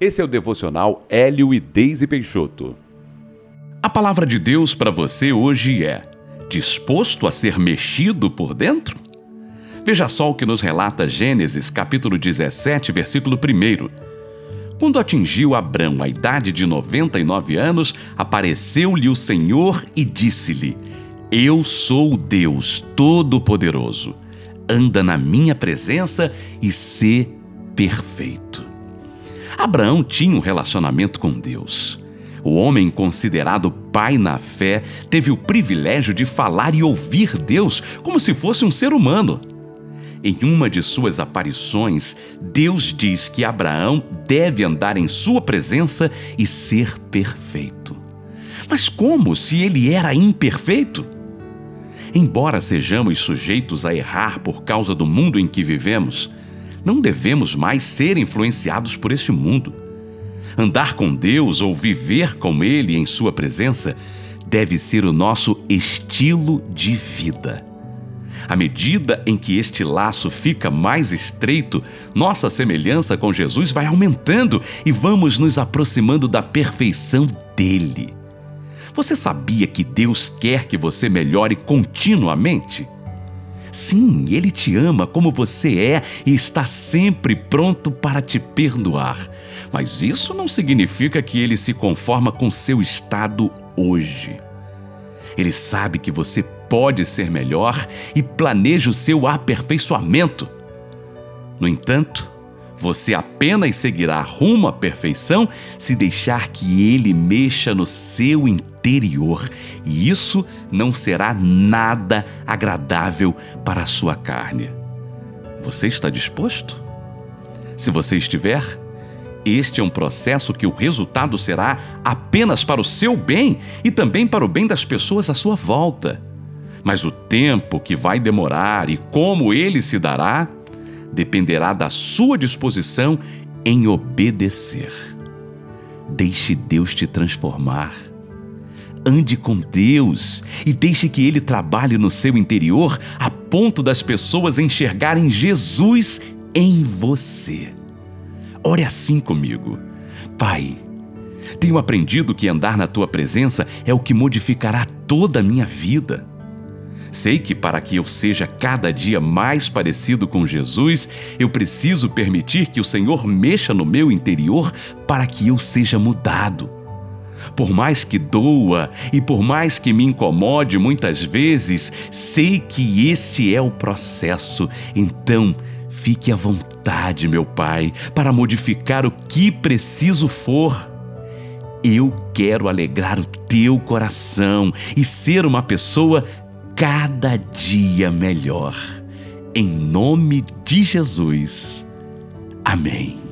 Esse é o devocional Hélio e Deise Peixoto. A palavra de Deus para você hoje é: disposto a ser mexido por dentro? Veja só o que nos relata Gênesis, capítulo 17, versículo 1. Quando atingiu Abrão a idade de 99 anos, apareceu-lhe o Senhor e disse-lhe: Eu sou o Deus Todo-Poderoso. Anda na minha presença e sê perfeito. Abraão tinha um relacionamento com Deus. O homem considerado pai na fé teve o privilégio de falar e ouvir Deus como se fosse um ser humano. Em uma de suas aparições, Deus diz que Abraão deve andar em sua presença e ser perfeito. Mas como se ele era imperfeito? Embora sejamos sujeitos a errar por causa do mundo em que vivemos, não devemos mais ser influenciados por este mundo. Andar com Deus ou viver com Ele em Sua presença deve ser o nosso estilo de vida. À medida em que este laço fica mais estreito, nossa semelhança com Jesus vai aumentando e vamos nos aproximando da perfeição dele. Você sabia que Deus quer que você melhore continuamente? Sim, Ele te ama como você é e está sempre pronto para te perdoar. Mas isso não significa que Ele se conforma com seu estado hoje. Ele sabe que você pode ser melhor e planeja o seu aperfeiçoamento. No entanto, você apenas seguirá rumo à perfeição se deixar que Ele mexa no seu interior interior, e isso não será nada agradável para a sua carne. Você está disposto? Se você estiver, este é um processo que o resultado será apenas para o seu bem e também para o bem das pessoas à sua volta. Mas o tempo que vai demorar e como ele se dará dependerá da sua disposição em obedecer. Deixe Deus te transformar ande com Deus e deixe que Ele trabalhe no seu interior a ponto das pessoas enxergarem Jesus em você. Ore assim comigo. Pai, tenho aprendido que andar na tua presença é o que modificará toda a minha vida. Sei que para que eu seja cada dia mais parecido com Jesus, eu preciso permitir que o Senhor mexa no meu interior para que eu seja mudado. Por mais que doa e por mais que me incomode muitas vezes, sei que este é o processo. Então, fique à vontade, meu Pai, para modificar o que preciso for. Eu quero alegrar o teu coração e ser uma pessoa cada dia melhor. Em nome de Jesus. Amém.